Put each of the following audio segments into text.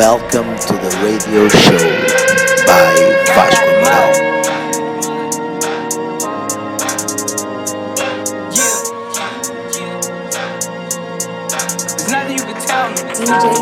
Welcome to the radio show by Vasco Amaral. There's nothing you can tell me.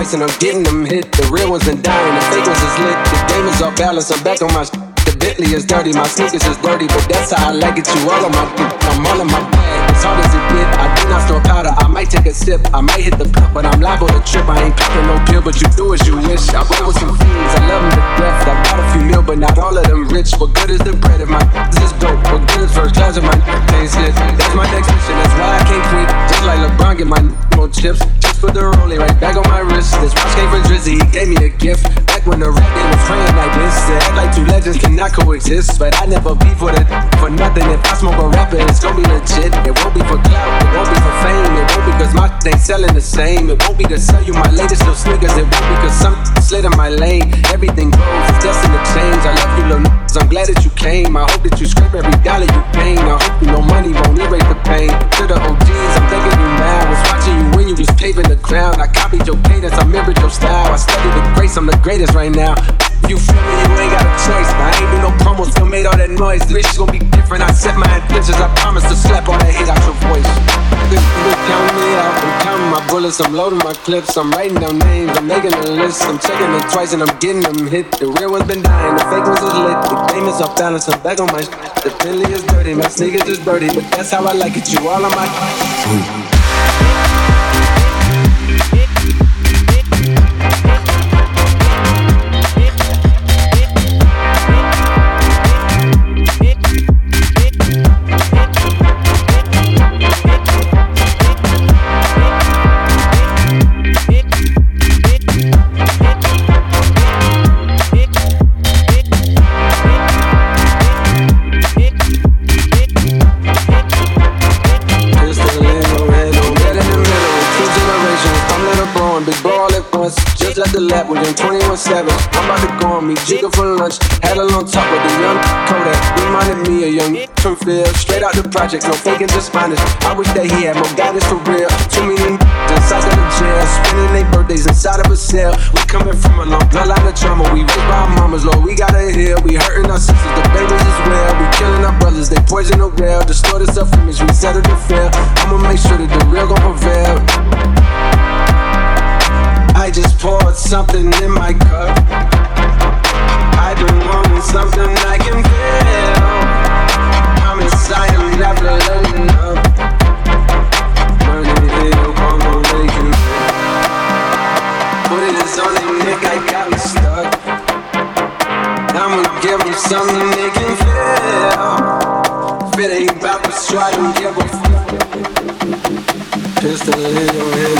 And I'm getting them hit. The real ones been dying, the fake ones is lit. The game is off balance, I'm dirty, my sneakers is dirty, but that's how I like it. You all on my, I'm all in my bag. As hard as it get, I do not store powder. I might take a sip, I might hit the cup, but I'm liable to trip. I ain't popping no pill, but you do as you wish. I roll with some fiends, I love them to death. I got a few mil, but not all of them rich. What good is the bread if my is dope? What good is first class if my tastes hit? That's my next mission, that's why I can't quit. Just like LeBron, get my more chips. Just put the rollie right back on my wrist. This watch came from Drizzy, he gave me a gift. Back when the rap like act like two legends cannot coexist. But I never be for the for nothing. If I smoke a rapper, it's gonna be legit. It won't be for clout, it won't be for fame. It won't be cause my ain't selling the same. It won't be to sell you my latest little sneakers. It won't be cause some slid in my lane. Everything goes, it's destined to change. I love you, little n***s. I'm glad that you came. I hope that you scrape every dollar you gain. I hope you know money won't erase the pain. To the OGs, I'm thanking you now. Was watching you when you was paving the ground. I copied your cadence, I mirrored your style. I studied the grace, I'm the greatest right now. You feel me? You ain't got a choice. I ain't do no promos, still made all that noise. This shit gon' be different. I set my intentions. I promise to slap all that hate out your voice. Look, look, count me out. I'm counting my bullets. I'm loading my clips. I'm writing down names. I'm making a list. I'm checking it twice and I'm getting them hit. The real ones been dying. The fake ones is lit. The game is off balance. I'm back on my. sh- The Bentley is dirty. My sneakers is dirty. But that's how I like it. You all on my. Mm. Just left the lab 21 7. I'm about to go on me, Jigga for lunch. Had a long talk with the young Kodak. Reminded me of young from Phil. Straight out the project, no faking, just honest. I wish that he had more guidance for real. Too many inside of the jail, spending their birthdays inside of a cell. We coming from a long bloodline of trauma. We by our mamas, Lord, we gotta heal. We hurting our sisters, the babies as well. We killing our brothers, they poison the well. Distorted self image, we settle to fail. I'ma make sure that the real gon' prevail. I just poured something in my cup. I've been wanting something I can feel. Promise I am never letting up. Burning hill, gonna make it. Put it on the neck, I got me stuck. I'ma give them something they can feel. If it ain't about the stride, don't give a fuck. Pistol in your hand,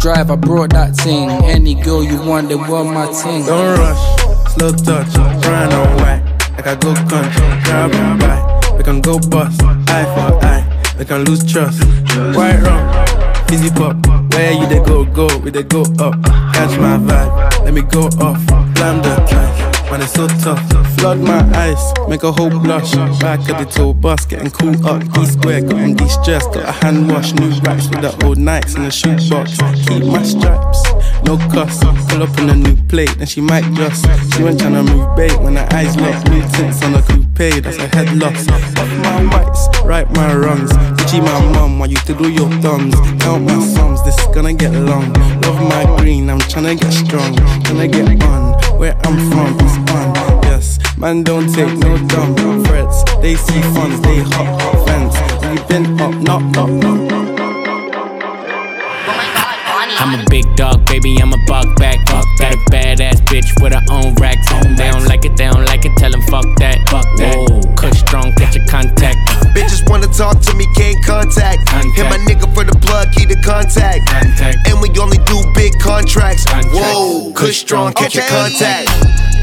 drive, I brought that thing. Any girl you want, they want my ting. Don't rush, slow touch, brown and white. Like I go country, grab and buy. We can go bust, eye for eye. We can lose trust. White rum, fizzy pop. Where you they go, go, we they go up. Catch my vibe, let me go off. Blam the man, it's so tough. Flood my eyes, make a whole blush. Back at the tour bus, getting cool up. D square, got on de-stressed. Got a hand wash, new racks with the old Nikes in the shoebox. Keep my stripes, no cuss. Pull up in a new plate, then she might just. She went trying to move bait when her eyes locked. New tints on a coupe, that's a head loss. Off my whites, right my wrongs. Gucci my mum, while you to do your thumbs. Count my sums, this is gonna get long. Love my green, I'm tryna get strong. Tryna get on, where I'm from, it's on. Yes, man, don't take no dumb threats. They see funds, they hop, fence. We been up, knock, knock, knock. I'm a big dog, baby, I'm a buck back. Fuck that. A badass bitch with her own racks. They don't like it, they don't like it, tell them fuck that. Fuck that. Whoa, Kush strong, get your contact. Bitches wanna talk to me, can't contact. Contact. Hit my nigga for the plug, key to contact. Contact. And we only do big contracts. Contract. Whoa, Kush strong, catch your Okay. contact.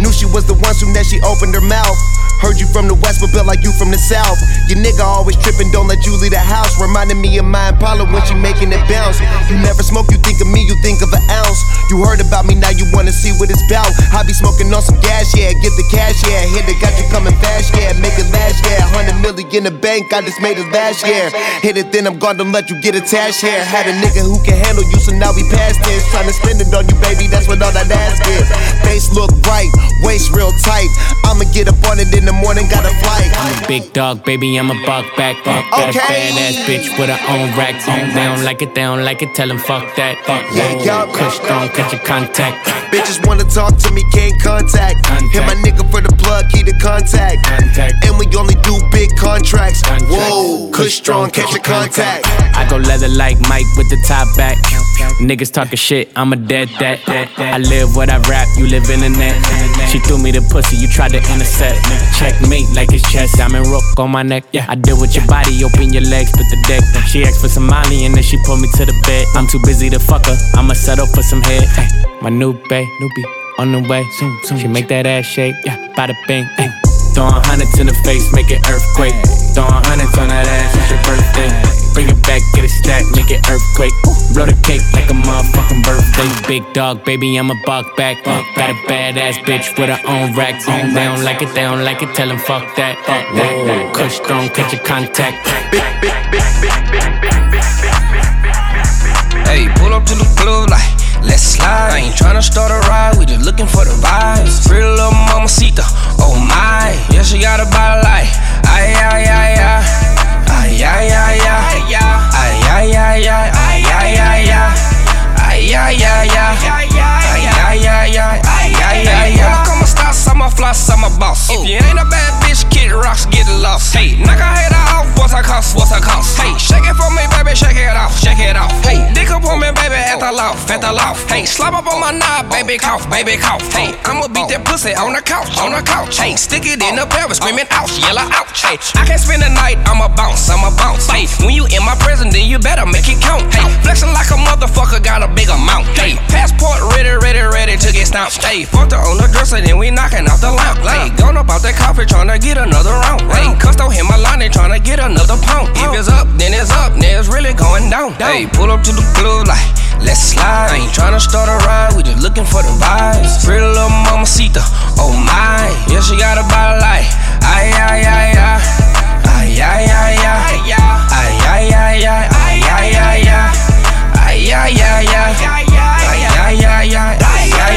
Knew she was the one soon that she opened her mouth. Heard you from the west, but built like you from the south. Your nigga always tripping, don't let you leave the house. Reminding me of my Impala when she making it bounce. You never smoke, you think of me, you think of an ounce. You heard about me, now you wanna see what it's about. I be smoking on some gas, yeah. Get the cash, yeah. Hit it, got you coming fast, yeah. Make it last, yeah. Hundred million in the bank, I just made it last year. Hit it, then I'm gonna let you get attached here. Had a nigga who can handle you, so now we past this. Tryna spend it on you, baby, that's what all that ass is. Face look right, waist real tight. I'ma get up on it in the morning, got a flight. I'm a big dog, baby, I'm a buck back. Fuck that. A Okay. badass bitch with her own racks. They don't like it, they don't like it, tell them fuck that. Fuck Yeah, that. yup. Kush strong, catch your contact. Bitches wanna talk to me, can't contact. Contact. Hit my nigga for the plug, key to contact. Contact. And we only do big contracts. Contract. Whoa, Kush strong, catch your contact. I go leather like Mike with the top back. Niggas talking shit, I'm a dead that. I live what I rap, you live in the net. She threw me the pussy, you tried to intercept. Checkmate like it's chess, I'm in rook on my neck. Yeah, I deal with your body, open your legs, put the deck. She asked for some money and then she pulled me to the bed. I'm too busy to fuck her, I'ma settle for some head. Ay, My new bae, newbie, on the way. She make that ass shake, yeah, bada bing. Ay. Throwing hundreds in the face, make it earthquake. Throwing hundreds on that ass, it's your birthday. Bring it back, get it stacked, make it earthquake. Blow the cake like a motherfucking birthday. Big dog, baby, I'm a buck back. Got a badass bitch with her own racks. They don't like it, they don't like it, tell them fuck that. Fuck that. Kush strong, catch your contact. Hey, pull up to the club like, let's slide. I ain't tryna start a ride, we just looking for the vibes. Pretty little mamacita, oh my. Yeah, she got a body like, ay, ay, ay, ay. Ay, ay, ay, ay. Ay, ay, ay, ay. Ay, ay, ay, ay. Ay, ay, ay, ay. Ay, ay, ay, ay. Ay, ay, ay, ay. Come on, stop, I'm a floss, I'm a boss. If you ain't a bad bitch, kid rocks, get lost. Hey, knock a head off, what's a cost, what's a cost? Hey, shake it for me, baby, shake it off, shake it off. Hey, dick up on me, baby, at the loft, at the loft. Hey, slap up on my knob, baby, cough, baby, cough. Hey, I'ma beat that pussy on the couch, on the couch. Hey, stick it in the pelvis, screaming ouch, yellow ouch. Hey, I can't spend the night, I'ma bounce, I'ma stamped. Hey, fucked her on the dresser, then we knocking out the lamp. Hey, gone up out that coffee, tryna get another round. Hey, custo hit my line, they tryna get another pound. If it's up, then it's up, then it's really going down. Hey, pull up to the club like. Let's slide. I ain't tryna start a ride, we just looking for the vibes. Pretty little mamacita, oh my. Yeah, she got a body like, ay, ay, ay, ay. Ay, ay, ay, ay. Ay, ay, ay, ay. Ay, ay, ay, ay. Ay, ay, ay, ay. Ay, ay, ay, ay.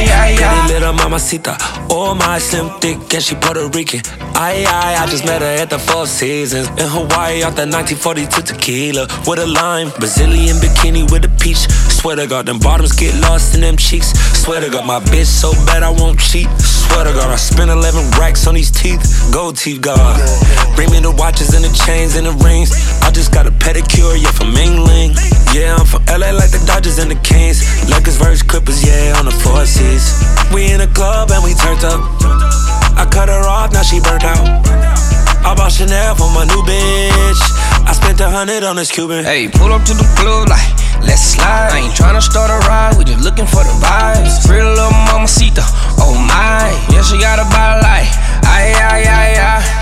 Ay, ay, ay, ay. Little mamacita, oh my slim thick and she Puerto Rican. Aye aye, I just met her at the Four Seasons in Hawaii off the 1942 tequila with a lime, Brazilian bikini with a peach. Swear to God, them bottoms get lost in them cheeks. Swear to God, my bitch so bad I won't cheat. Swear to God, I spent 11 racks on these teeth. Gold teeth, God. Bring me the watches and the chains and the rings. Just got a pedicure, yeah, from Mingling. Yeah, I'm from LA like the Dodgers and the Kings. Lakers versus Clippers, yeah, on the four seas. We in a club and we turned up. I cut her off, now she burnt out. I bought Chanel for my new bitch. I spent a hundred on this Cuban. Hey, pull up to the club like, let's slide. I ain't tryna start a ride, we just looking for the vibes. Pretty little mamacita, oh my. Yeah, she got a body like, ay, ay, ay, ay.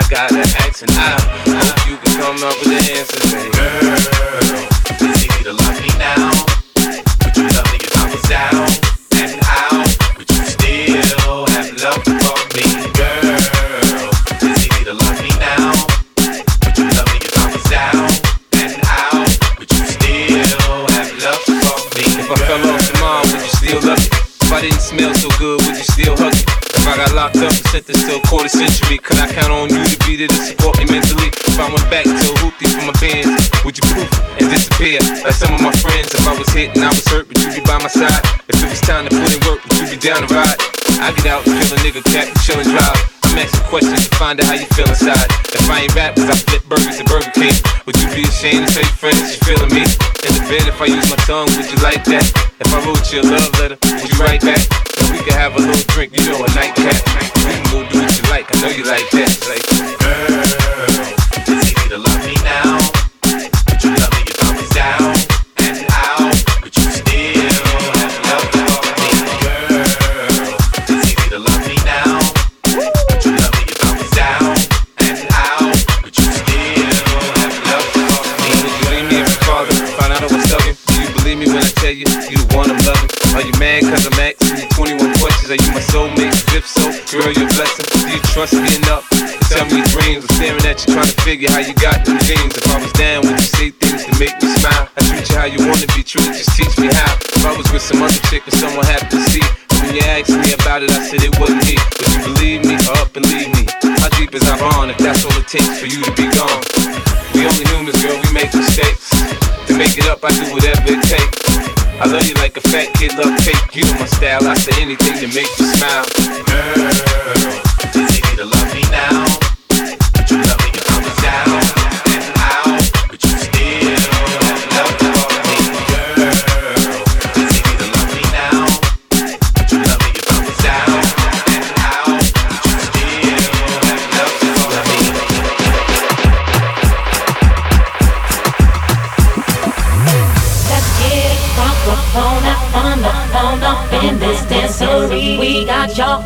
I gotta ask, and I hope you can come up with the answer, baby. Girl, easy to love me now. Would you love me if I was down and out? Would you still have love for me? Girl, easy to love me now. Would you love me if I was and? Would you still have love for me? If I fell off would you still love it? If I didn't smell got locked up and sentenced to a quarter century, could I count on you to be there to support me mentally? If I went back to hoopty for my bands, would you poof and disappear? Like some of my friends, if I was hit and I was hurt, would you be by my side? If it was time to put in work, would you be down to ride? I get out and kill a nigga, cat, and chill and drive. I'm asking questions to find out how you feel inside. If I ain't rap, cause I flip burgers at Burger King, would you be ashamed to tell your friends you feeling me? In the bed, if I use my tongue, would you like that? If I wrote you a love letter, would you write back? If we could have a little drink, you know, a nightcap. We can go do what you like, I know you like that. Cause I'm you 21 questions? Are you my soulmate? If so, girl, you're blessing. Do you trust me enough tell me dreams? I'm staring at you trying to figure how you got them dreams. If I was down, would you say things to make me smile? I treat you how you wanna be true, just teach me how. If I was with some other chick or someone happened to see, when you asked me about it, I said it wasn't me. Would you believe me up and leave me? How deep is our bond if that's all it takes for you to be gone? We only humans, girl, we make mistakes. To make it up, I do whatever it takes. I love you like a fat kid love cake. You my style. I say anything to make you smile. Girl, it's easy to love me now.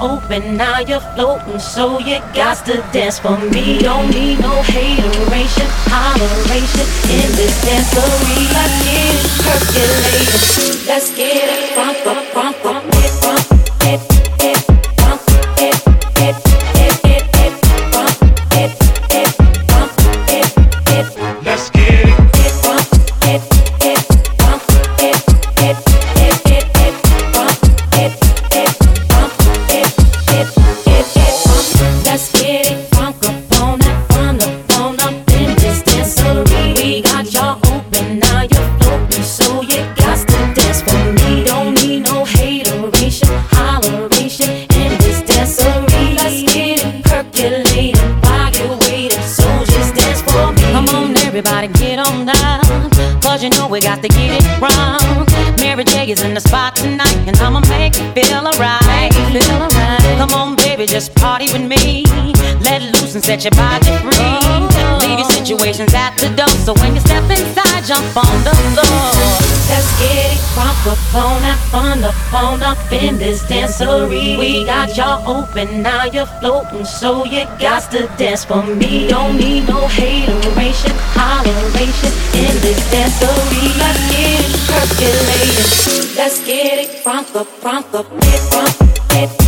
Open, now you're floating, so you got to dance for me. Don't need no hateration, holleration in this dancery. Let's get it percolating. Let's get it crunk up, crunk up, Just party with me. Let loose and set your body free. Leave your situations at the door. So when you step inside, jump on the floor. Let's get it crunk up phone up, fun the phone up in this dancery. We got y'all open, now you're floating, so you got to dance for me. Don't need no hateration, holleration in this dancery. Let's get it percolating. Let's get it crunk up, crunk up, get crunk, get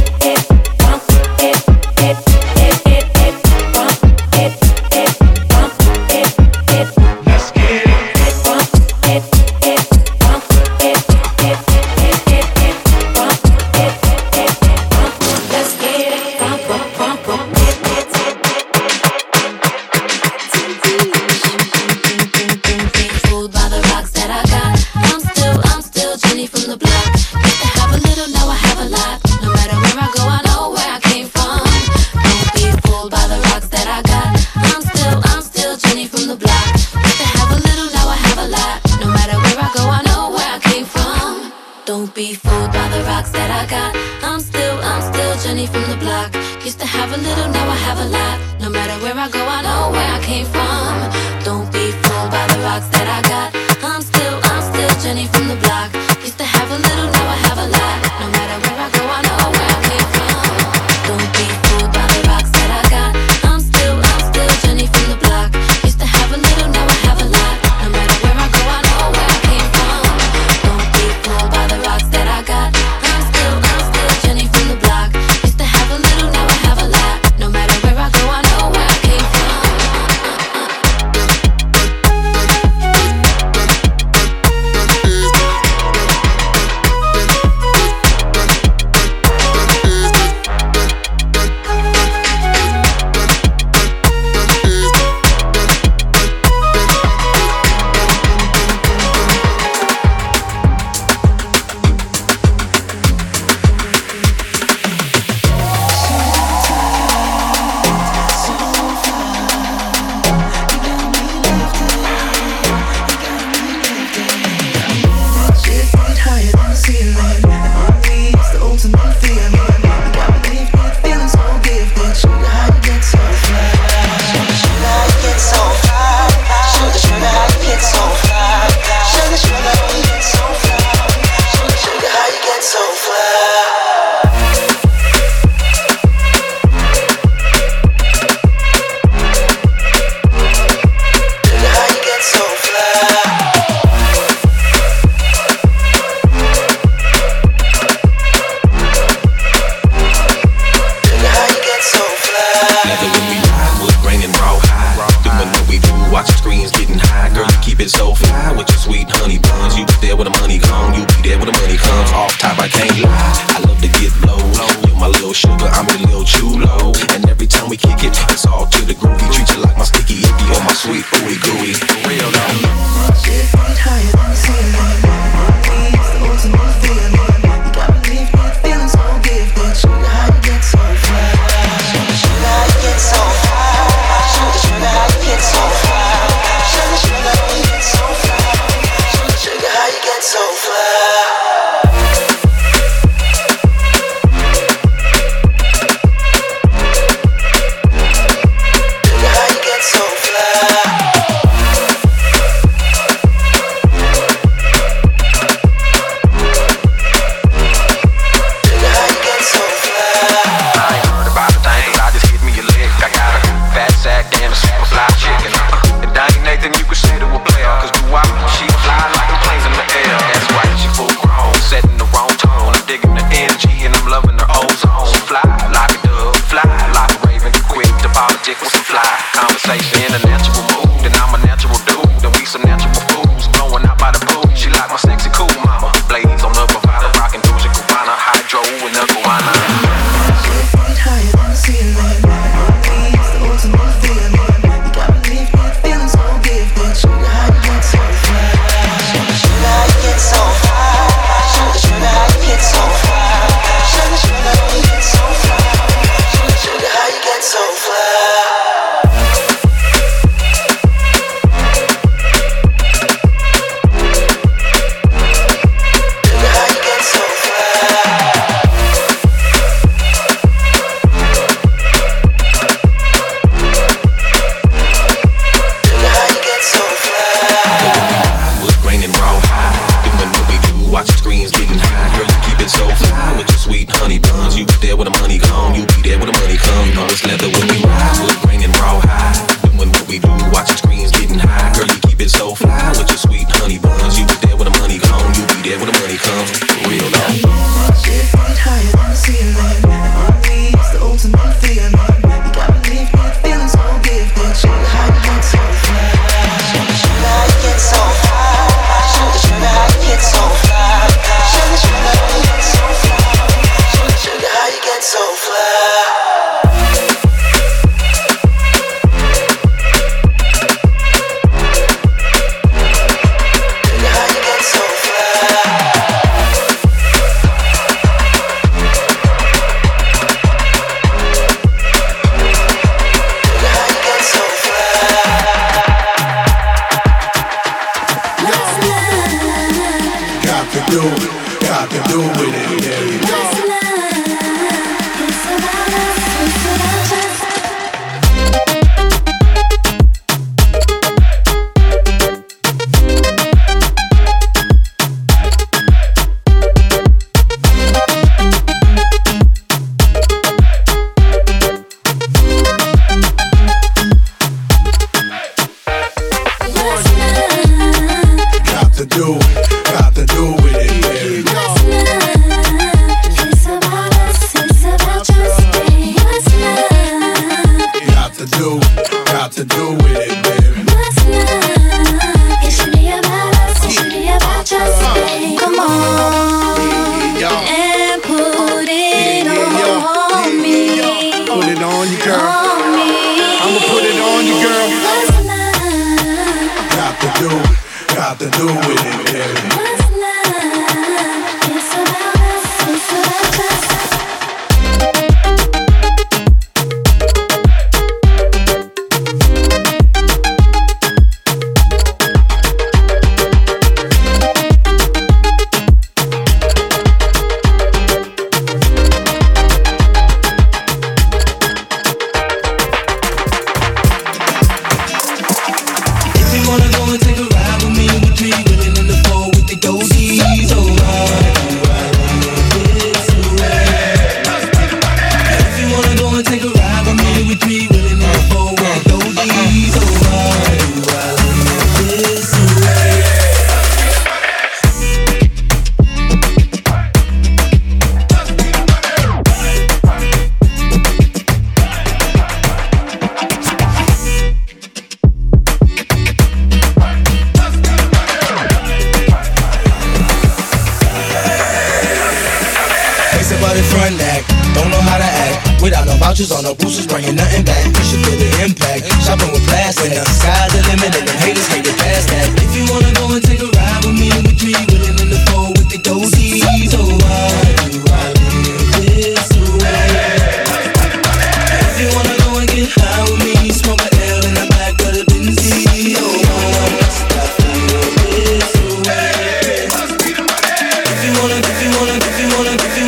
to do with it.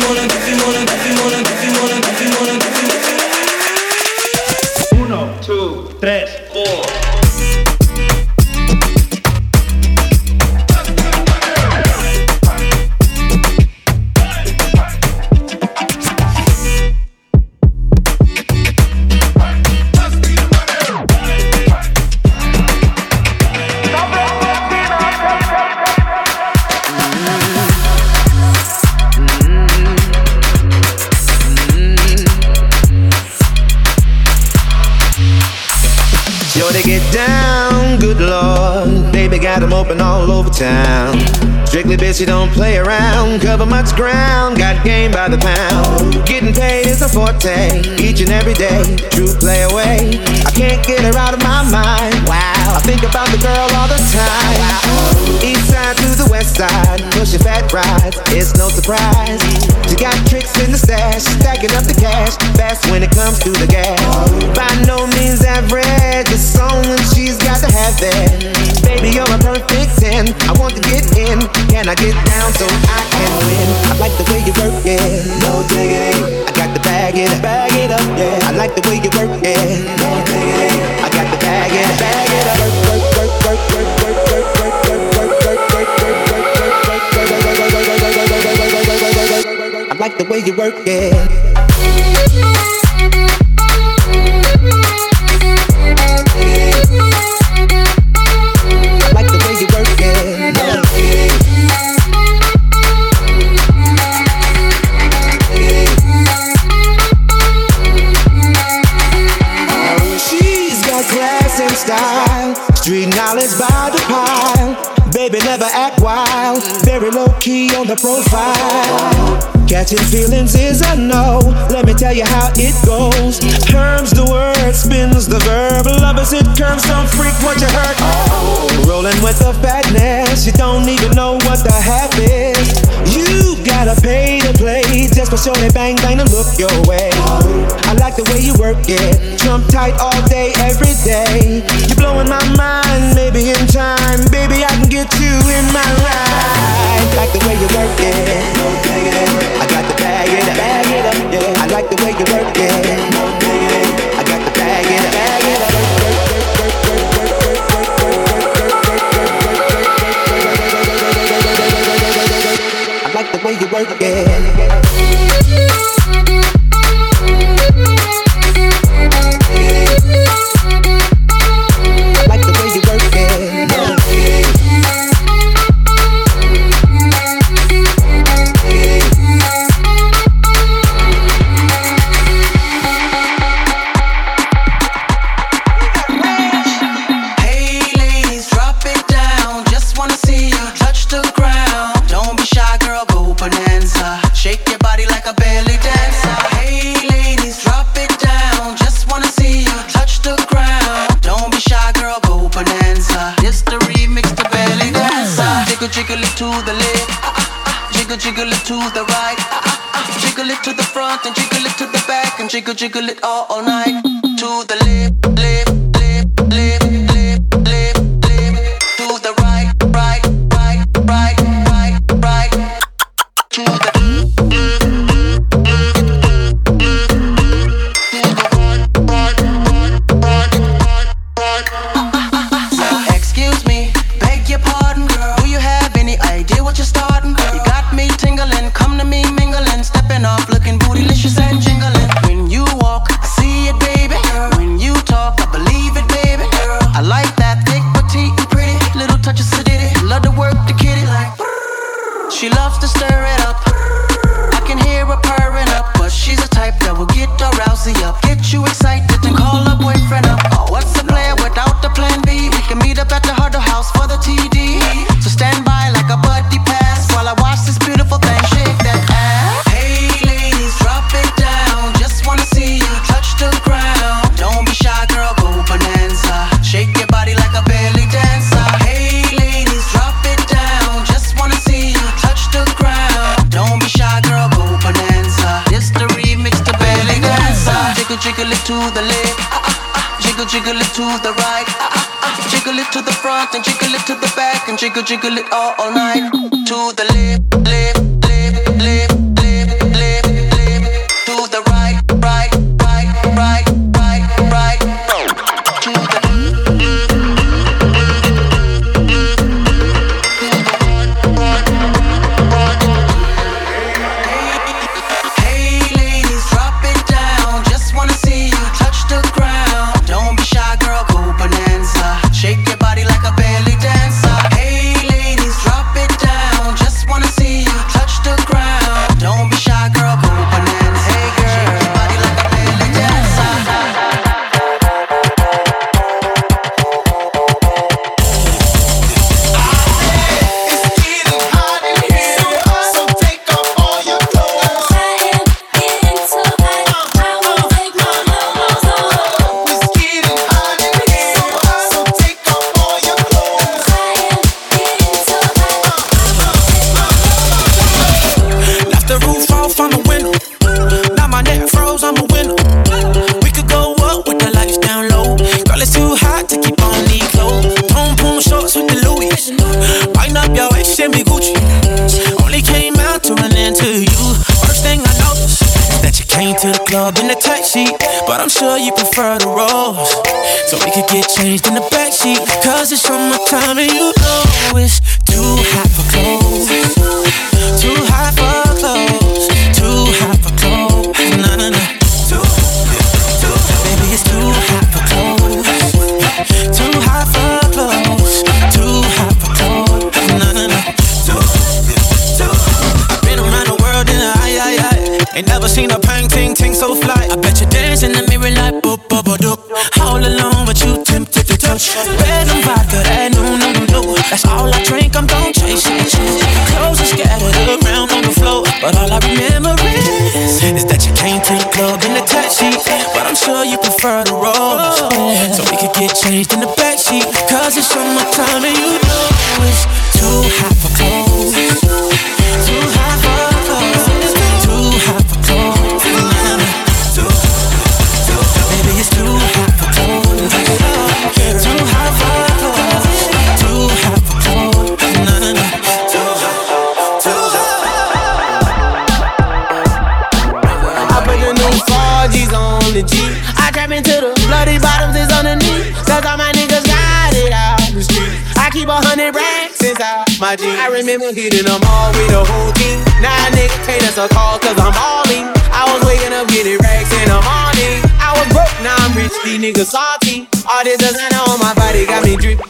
wanna, if you wanna, if you wanna, if you wanna, if you wanna, if you wanna. never act wild. Very low key on the profile. Catching feelings is a no. Let me tell you how it goes. Terms the word, spins the verb. Lovers it curves, don't freak what you heard. Rolling with the fatness, you don't even know what the half is. You gotta pay to play just for showing bang bang to look your way. I like the way you work it, jump tight all day, every day. You're blowing my mind, maybe in time, baby I can get you in my ride. Like the way you work it, I got the bag it up, bag it up. I like the way you work it, I got the bag it up. way you work again. jiggle it to the right, ah, ah, ah. jiggle it to the front and jiggle it to the back and jiggle jiggle it all all night. To the left, left, left, left. jiggle it all, all night. Sure you prefer the rolls, oh. so we could get changed in the backseat. Cause it's summertime and you know it's too hot my jeans. I remember hitting them all with a whole team. Now a nigga can't answer call cause I'm balling. I was waking up getting racks in the morning. I was broke, now I'm rich, these niggas salty. All this designer on my body got me drip.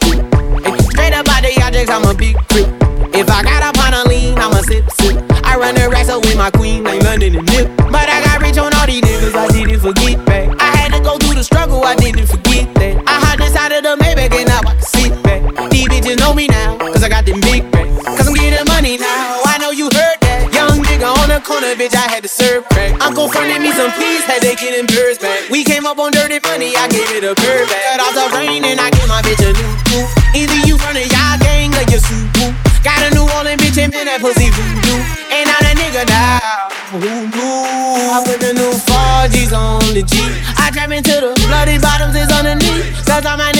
Straight up out the objects, I'm a big grip. If I got up on a lean, I'ma sip, sip. I run the racks up with my queen, like London and Nip. But I got rich on all these niggas, I didn't forget back. I had to go through the struggle, I didn't forget that. I hopped inside of the Maybach and now I can back. These bitches know me now, cause I got them big racks. Cause I'm getting money now, I know you heard that. Young nigga on the corner, bitch, I had to serve crack. Uncle fronted me some peas, had they getting birds back. We came up on dirty money, I gave it a curve back. Cut off the rain and I gave my bitch a new coupe. Either you the y'all gang or you super. Got a New Orleans bitch and been that pussy voodoo. Ain't not a nigga now. Knew? I put the new Forgi's on the G. I trap into the bloody bottoms is underneath. Cause all my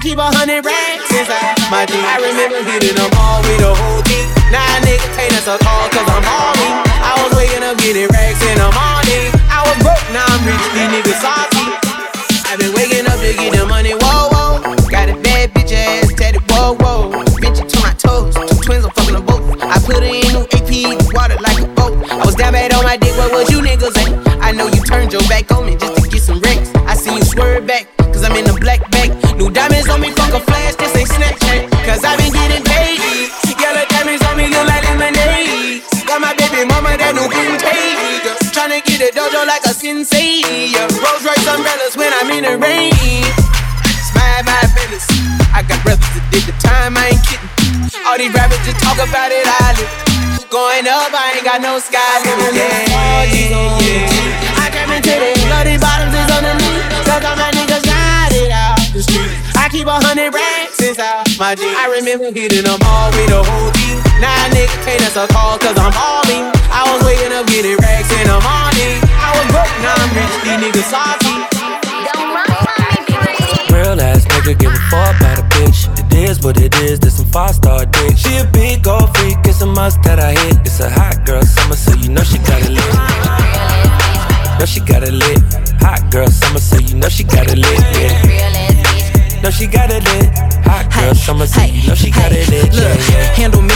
I keep a hundred racks inside my jeans. I remember hitting them all with the whole team. Now a nigga can't a call cause I'm balling. I was waking up getting racks in the morning. I was broke, now I'm rich, these niggas salty. I've been waking up to get the money, whoa, whoa. Got a bad bitch ass tatted, whoa, whoa. Bitch to my toes, two twins, I'm fucking them both. I put her in new AP, water like a boat. I was down bad on my dick, what was you niggas at? I know you turned your back on me just to get some racks. I see you swerve back, I'm in the black bag. New diamonds on me, fuck a flash, this ain't Snapchat. Cause I been getting paid. Yellow diamonds on me look like lemonade. Got my baby mama that new green take. Tryna get a dojo like a sensei. Rolls Royce umbrellas when I'm in the rain. It's my, business. I got brothers that did the time, I ain't kidding. All these rappers just talk about it, I live. Going up, I ain't got no sky limit. Yeah, yeah. I came into the bloody keep a hundred racks inside my jeans. I remember hitting them all with a whole team. Now a nigga can't answer call cause I'm balling. I was waking up getting racks in the morning. I was broke, now I'm rich, these niggas salty. Real ass nigga give a fuck about a bitch. It is what it is, this some five star dick. She a big old freak, it's a must that I hit. It's a hot girl summer, so you know she got it lit. Know she got it lit. Hot girl summer, so you know she got it lit. Yeah. Know she got it lit. Hot girl summer, so you know she got it lit. Yeah, Look, yeah. handle me?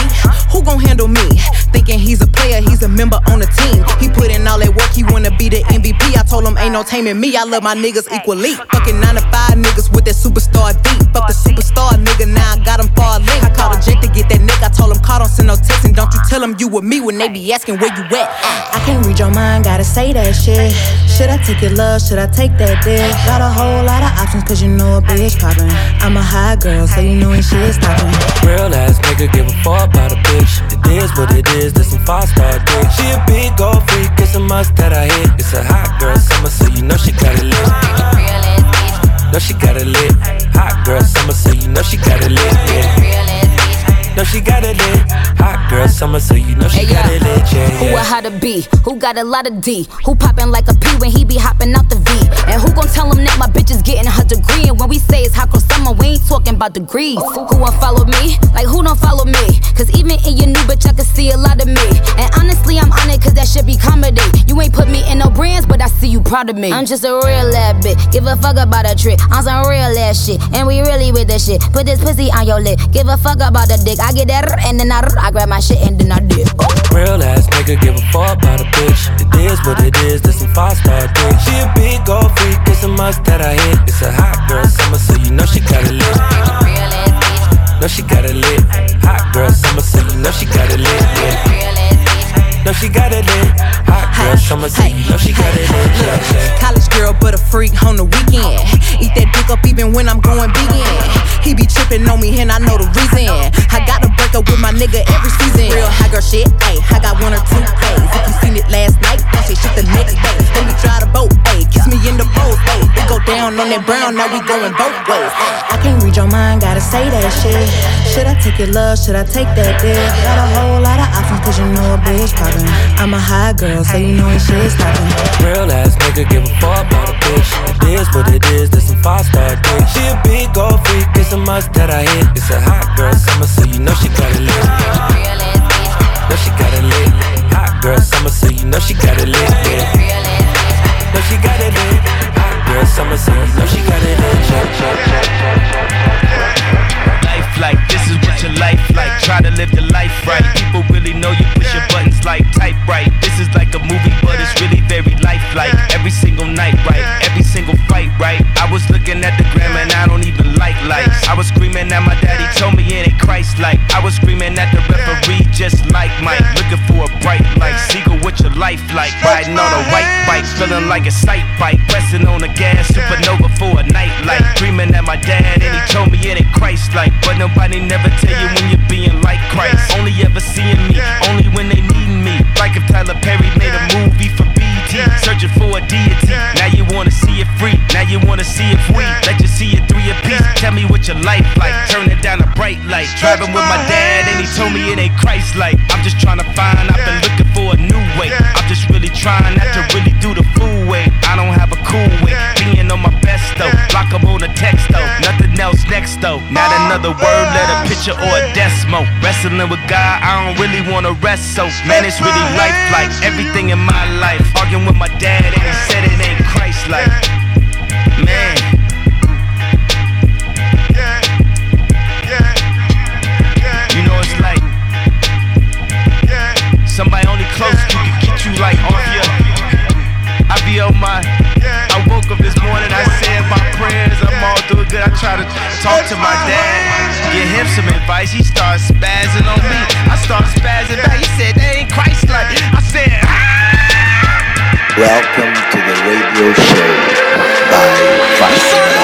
Who gon' handle me? Thinking he's a player, he's a member on the team. He put in all that work, he wanna be the MVP. I told him ain't no taming me, I love my niggas equally. Fucking 9 to 5 niggas with that superstar deep. Fuck the superstar nigga, now I got him And don't you tell him you with me when they be asking where you at. I can't read your mind, gotta say that shit. Should I take your love? Should I take that dick? Got a whole lot of options, cause you know a bitch poppin'. I'm a high girl, so you know when shit's stoppin'. Real ass nigga give a fuck about a bitch. It is what it is, this some five star dick. She a big old freak, it's a must that I hit. It's a hot girl summer, so you know she got it lit. Know she got it lit. Hot girl summer, so you know she got it lit. Yeah. Know she got it lit. Hot girl summer, so you know she Hey, got yo. it lit. Yeah, Who a yeah. how to be? Who got a lot of D? Who poppin' like a P when he be hopping out the V? And who gon' tell him that my bitch is getting her degree? And when we say it's hot girl summer, we ain't talking about degrees. Who won't follow me? Like who don't follow me? Cause even in your new bitch, I can see a lot of me. And honestly, I'm on it cause that should be comedy. You ain't put me in no brands, but I see you proud of me. I'm just a real ass bitch. Give a fuck about a trick. I'm some real ass shit. And we really with the shit. Put this pussy on your lip. Give a fuck about the dick. I get that and then I, I grab my shit and then I dip. Real ass nigga give a fuck about a bitch. It is what it is, this some five star dick. She a big old freak, it's a must that I hit. It's a hot girl summer, so you know she got it lit. Know she got it lit. Hot girl summer, so you know she got it lit. Yeah. Know she got it in. Hot girl summer, you know she got it in. College girl, but a freak on the weekend. Eat that dick up even when I'm going vegan. He be tripping on me, and I know the reason. I gotta break up with my nigga every season. Real high girl shit, ayy. I got one or two days. If you seen it last night, don't say shit the next day. Then we try the boat, ayy. Kiss me in the boat, ayy. We go down on that brown, now we going both ways. I can't read your mind, gotta say that shit. Should I take your love? Should I take that dick? Got a whole lot of options, cause you know a bitch poppin'. I'm a high girl, so you know ain't shit stoppin'. Real ass nigga give a fuck about a bitch. It is what it is, this some five star dick. She a big gold freak, it's a must that I hit. It's a hot girl summer, so you know she got it lit. Know she got it lit. Hot girl summer, so you know she got it lit. Yeah. Know she got it lit. Hot girl summer, so you know she got it lit. Life like this is what your life like. Try to live your life right. People really know you push your buttons like type right. This is like a movie, but it's really very lifelike. Every single night, right? Every single fight, right? I was looking at the gram and I don't even like lights. I was screaming at my daddy, told me it ain't Christ like. I was screaming at the referee, just like Mike. Looking for a bright light. Seagull, what your life like? Riding on a white bike, feeling like a sight bike. Pressing on the gas, supernova for a night light. Dreaming at my dad and he told me it ain't Christ like. But nobody never tell you when you're being like Christ. Only ever seeing me, only when they need me. Like if Tyler Perry made a movie for BET, searching for a deity. Now you wanna see it free, now you wanna see it free. Let you see it through three apiece. Tell me what your life like, turn it down a bright light. Driving with my dad and he told me it ain't Christ like. I'm just trying to find, I've been looking for a new way. I'm just really trying not to really do the fool way. I don't have a cool way, being on my best though. Block up on the text though, nothing else next though. Not another word, let a picture or a decimal. Wrestling with God, I don't really wanna rest so. Man, it's really life like everything in my life. Arguing with my dad and he said it ain't Christ like. Man. You know it's like somebody only close to can get you like off your. I be on my. I woke up this morning, I said my prayers, I'm all doing good. I try to talk to my dad, get him some advice. He starts spazzing on me. I start spazzing back. He said, Welcome to the radio show by Varsity.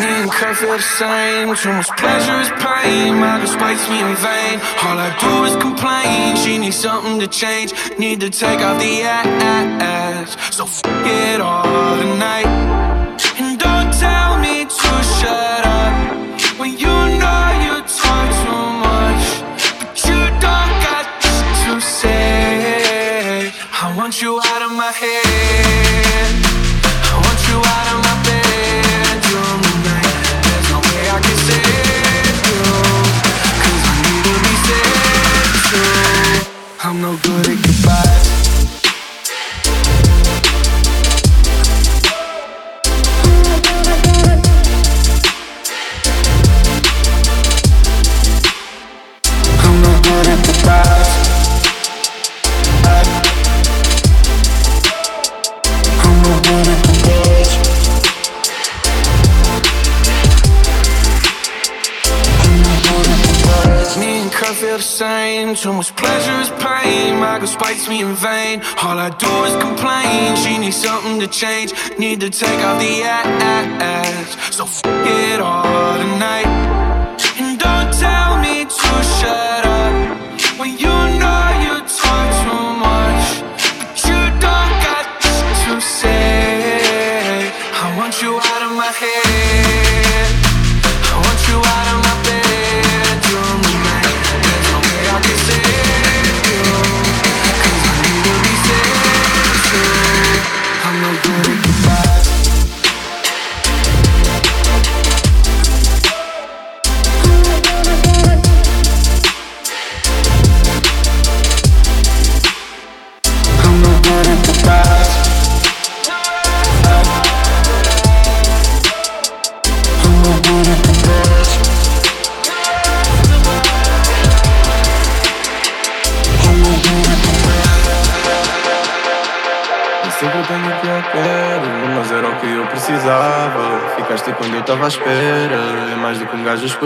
Me and the same. Too much pleasure is pain. My girl spites me in vain. All I do is complain. She needs something to change. Need to take off the ass. So f it all tonight. And don't tell me to shut up when you know you talk too much, but you don't got to say. I want you I want you out of my tonight. There's no way I can save I need to be. I'm no good at Too much pleasure is pain. My girl spites me in vain. All I do is complain. She needs something to change. Need to take off the ass.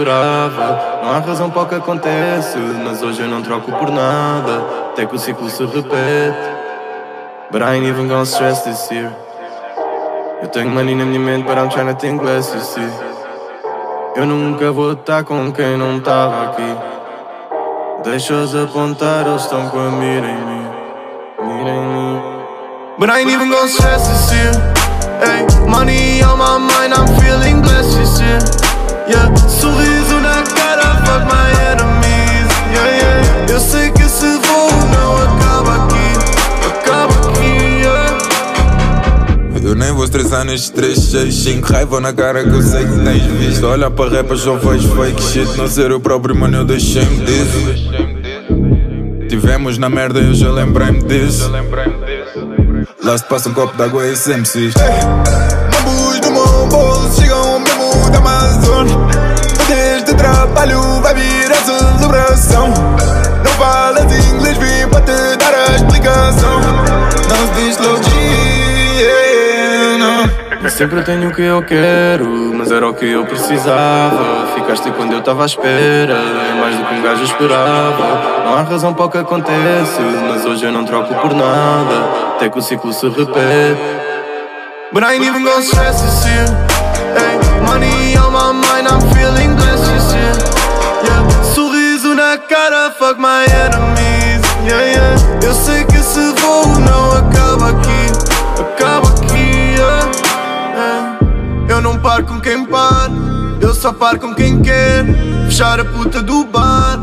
Não há razão para o que acontece, mas hoje eu não troco por nada. até que o ciclo se repete. But I ain't even gonna stress this year. Eu tenho money na minha mente, but I'm trying to think less, you see. Eu nunca vou estar com quem não tava aqui. Deixa-os apontar, eles estão com a mira em mim. Mira em mim. But I ain't even gonna stress this year. Hey, money on my mind, I'm feeling blessed this year. Yeah, sorriso na cara, fuck my enemies. Yeah, yeah. Eu sei que esse voo não acaba aqui. Acaba aqui, yeah. Eu nem vou estressar nestes 3, 6, 5 Raiva na cara que eu sei que tens visto Olha para rappers só faz fake shit Não ser eu próprio mano eu deixei-me disso Tivemos na merda eu já lembrei-me disso Lá se passa um copo d'água e esse MCs Bambus do meu bolso chegam mesmo da Amazônia Poderes de trabalho vai vir a celebração Não falas inglês, vim para te dar a explicação Não se deslogue, yeah, não sempre tenho o que eu quero, mas era o que eu precisava. Ficaste quando eu tava à espera, é mais do que um gajo esperava. Não há razão para o que acontece, mas hoje eu não troco por nada. Até que o ciclo se repete. But I ain't even gonna stress this year. Money on my mind, I'm feeling blessed year. Yeah, sorriso na cara, fuck my enemies. Yeah, yeah. Eu sei que esse voo não acaba aqui, acaba aqui. Yeah, yeah. Eu não paro com quem para, eu só paro com quem quer. Fechar a puta do bar.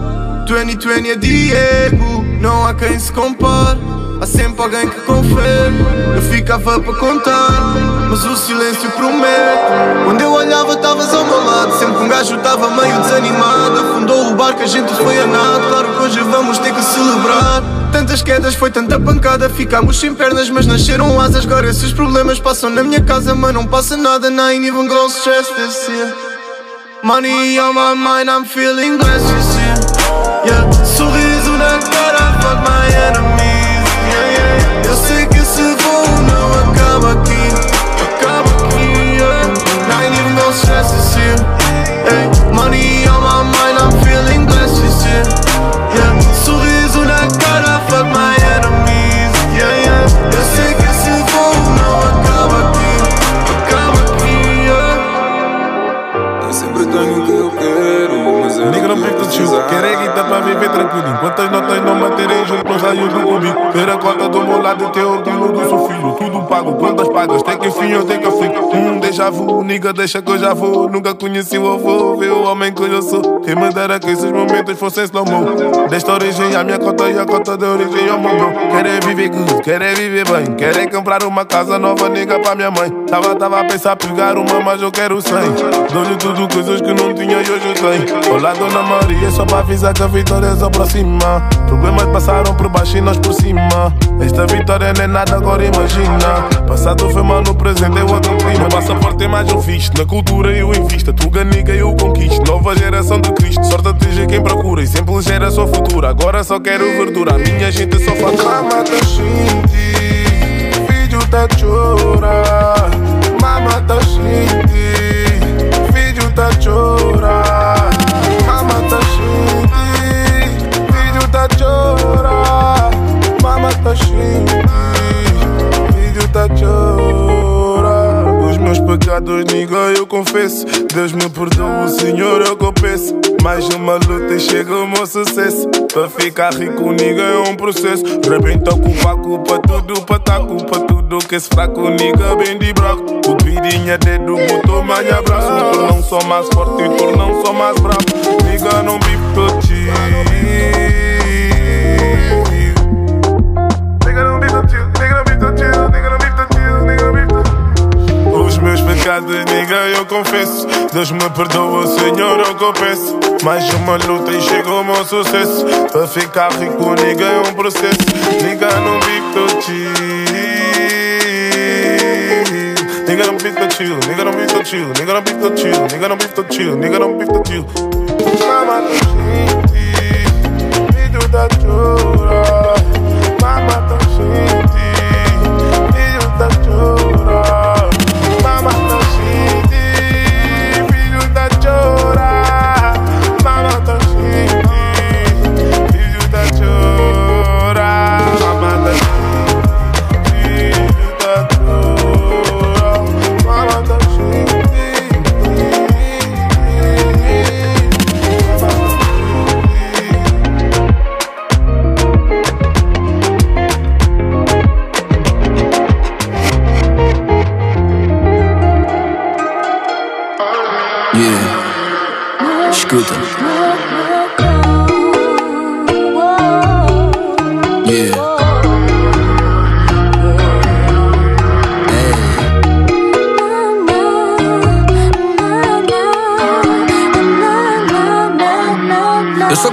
2020 é Diego, não há quem se compare. Há sempre alguém que confere. Eu ficava para contar, mas o silêncio promete. Quando eu olhava, estavas ao meu lado. Sempre um gajo estava meio desanimado. Afundou o barco, a gente foi a nada. Claro que hoje vamos ter que celebrar. Tantas quedas, foi tanta pancada. Ficámos sem pernas, mas nasceram asas. Agora esses problemas passam na minha casa, mas não passa nada. Ain't even gonna stress this year. Money on my mind, I'm feeling blessed this year. Yeah, sorriso na cara, fuck my enemies. Eu tenho que fim Hum, déjà vu, nigga, deixa que eu já vou. Nunca conheci o avô, vê o homem que eu sou. Quem me dera que esses momentos fossem slow-mo Desta origem à minha conta e a conta da origem ao meu bro. Querer viver good, querer viver bem. Querer comprar uma casa nova, nigga, pra minha mãe. Tava, tava a pensar pegar uma, mas eu quero 100 Dou-lhe tudo, coisas que não tinha e hoje eu tenho. Olá, Dona Maria, só pra avisar que a vitória se aproxima Problemas passaram por baixo e nós por cima Esta vitória não é nada, agora imagina. Passado foi mal, no presente é outro clima No passaporte tem mais um visto, na cultura eu invisto. Tuga nigga eu conquisto, nova geração de Cristo. Sorte atinge quem procura e sempre gera sua futura. Agora só quero verdura, a minha gente só faz Mama tá shinti, filho tá chora. Mama tá shinti, filho tá chora. Mama tá shinti, filho tá chora. Mama tá shinti, filho tá chora. Os meus pecados, nigga, eu confesso. Deus me perdoa, o Senhor eu que eu peço. Mais uma luta e chega o meu sucesso. Para ficar rico, nigga, é um processo. Rebenta culpa, culpa tudo, para tá culpa tudo. Que esse fraco, nigga, bem de braco. O pirinha dedo, botou mais abraço. Um tornão só mais forte, um tornão só mais bravo. Nigga, não vive todo chill. pecado, ninguém, eu confesso. Deus me perdoa, Senhor, eu confesso. Mais uma luta e chega o meu sucesso. Pra ficar rico, ninguém é um processo. Ninguém não bico te. Nigga don't beef the chill, nigga don't beef the chill, nigga don't beef the chill, nigga don't beef the chill, nigga don't beef the chill. Mama do gente, filho da chora.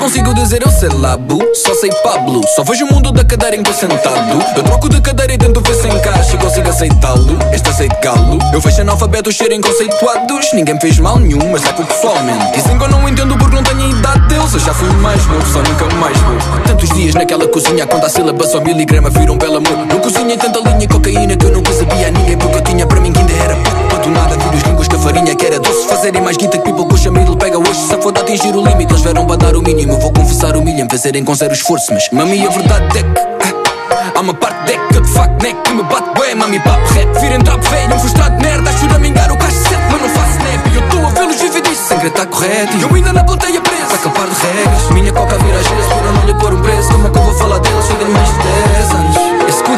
Consigo dizer eu sei lá, bu, só sei Pablo Só vejo o mundo da cadeira em que eu sentado. Eu troco de cadeira e tento ver se encaixa consigo aceitá-lo. Este aceito galo Eu vejo analfabetos serem conceituados. Ninguém me fez mal nenhum, mas é porque fomem Dizem que eu não entendo porque não tenho idade Eu já fui mais novo, só nunca mais vou Tantos dias naquela cozinha, conta a sílaba só miligrama Viram belo amor. Não cozinhei tanta linha e cocaína que eu não sabia a ninguém Porque eu tinha para mim que ainda era Para do nada vir os gringos com a farinha que era doce Fazerem mais guita que people puxa middle pega hoje Se for atingir o limite, eles vieram para o mínimo. Vou confessar humilham, fazerem com zero esforço Mas mami a verdade é que ah, Há uma parte de que de facto neck que me bate bué Mami papo rap, virem trap velho Um frustrado merda, a mingar o caixa certo Mas não faço snap e eu estou a vê-los viver disso Sem querer tá correto. E eu ainda na plateia presa A capar de regras, minha coca vira às vezes Por eu não lhe pôr um preço, como é que eu vou falar deles? Tenho mais de 10 anos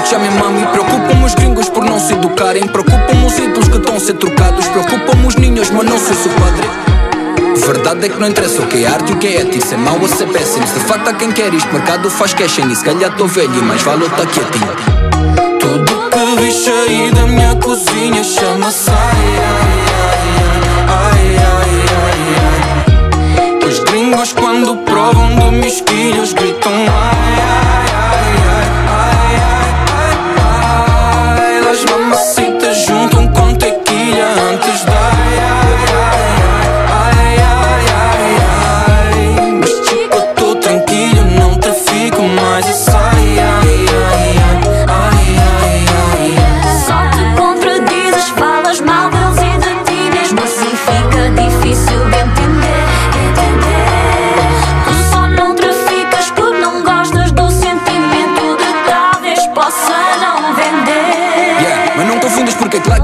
Escute a minha mami, preocupam os gringos por não se educarem. Preocupam os ídolos que estão a ser trocados. Preocupam os ninhos, mas não sei se o padre. Verdade é que não interessa o que é arte e o que é ético Ser mau ou ser péssimo. De facto há quem quer isto Mercado faz cash E se calhar estou velho e mais vale eu estar quietinho. Tudo que vi sair da minha cozinha chama-se ai, ai, ai, ai, ai, ai. Os gringos quando provam de mesquilhos gritam ai, ai, ai,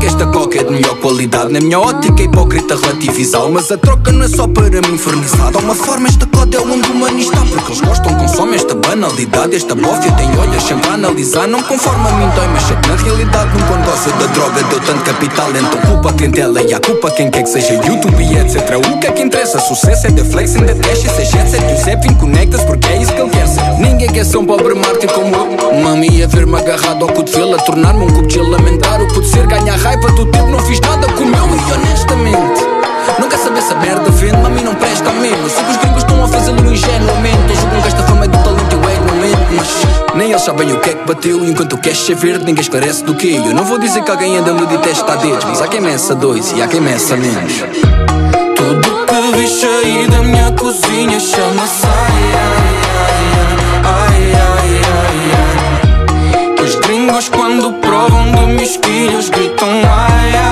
que esta coca é de melhor qualidade Na minha ótica hipócrita relativizá Mas a troca não é só para me infernizar De alguma forma esta coda é onde o humano está Porque eles gostam, consomem esta banalidade Esta bófia tem olhos sempre a analisar Não conforma a mim dói, mas sei que na realidade Num negócio da droga deu tanto capital Então culpa a clientela e a culpa quem quer que seja YouTube e etc O que é que interessa? Sucesso é de flex, ainda cash, esse jet set E o conectas porque é isso que ele quer ser Ninguém quer ser um pobre mártir como eu Mami ia ver-me agarrado ao cotovelo A tornar-me um cubo de lamentar o que pode ser Ganhar raiva do tempo, não fiz nada com o meu E honestamente, não quer saber se a merda vende Mami não presta mesmo. Sei que os gringos estão a fazê-lo ingenuamente Eu julgam que esta fama é do talento e o ego não mente Mas nem eles sabem o que é que bateu. E enquanto o cash é verde, ninguém esclarece do que Eu não vou dizer que alguém anda me detesta a dedos Mas há quem meça dois e há quem meça menos. Tudo que vi sair da minha cozinha chama-se me espelhos gritam ai, ai